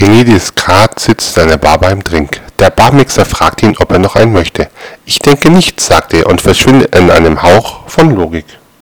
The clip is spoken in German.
René Descartes sitzt seiner Bar beim Drink. Der Barmixer fragt ihn, ob er noch einen möchte. »Ich denke nicht«, sagt er und verschwindet in einem Hauch von Logik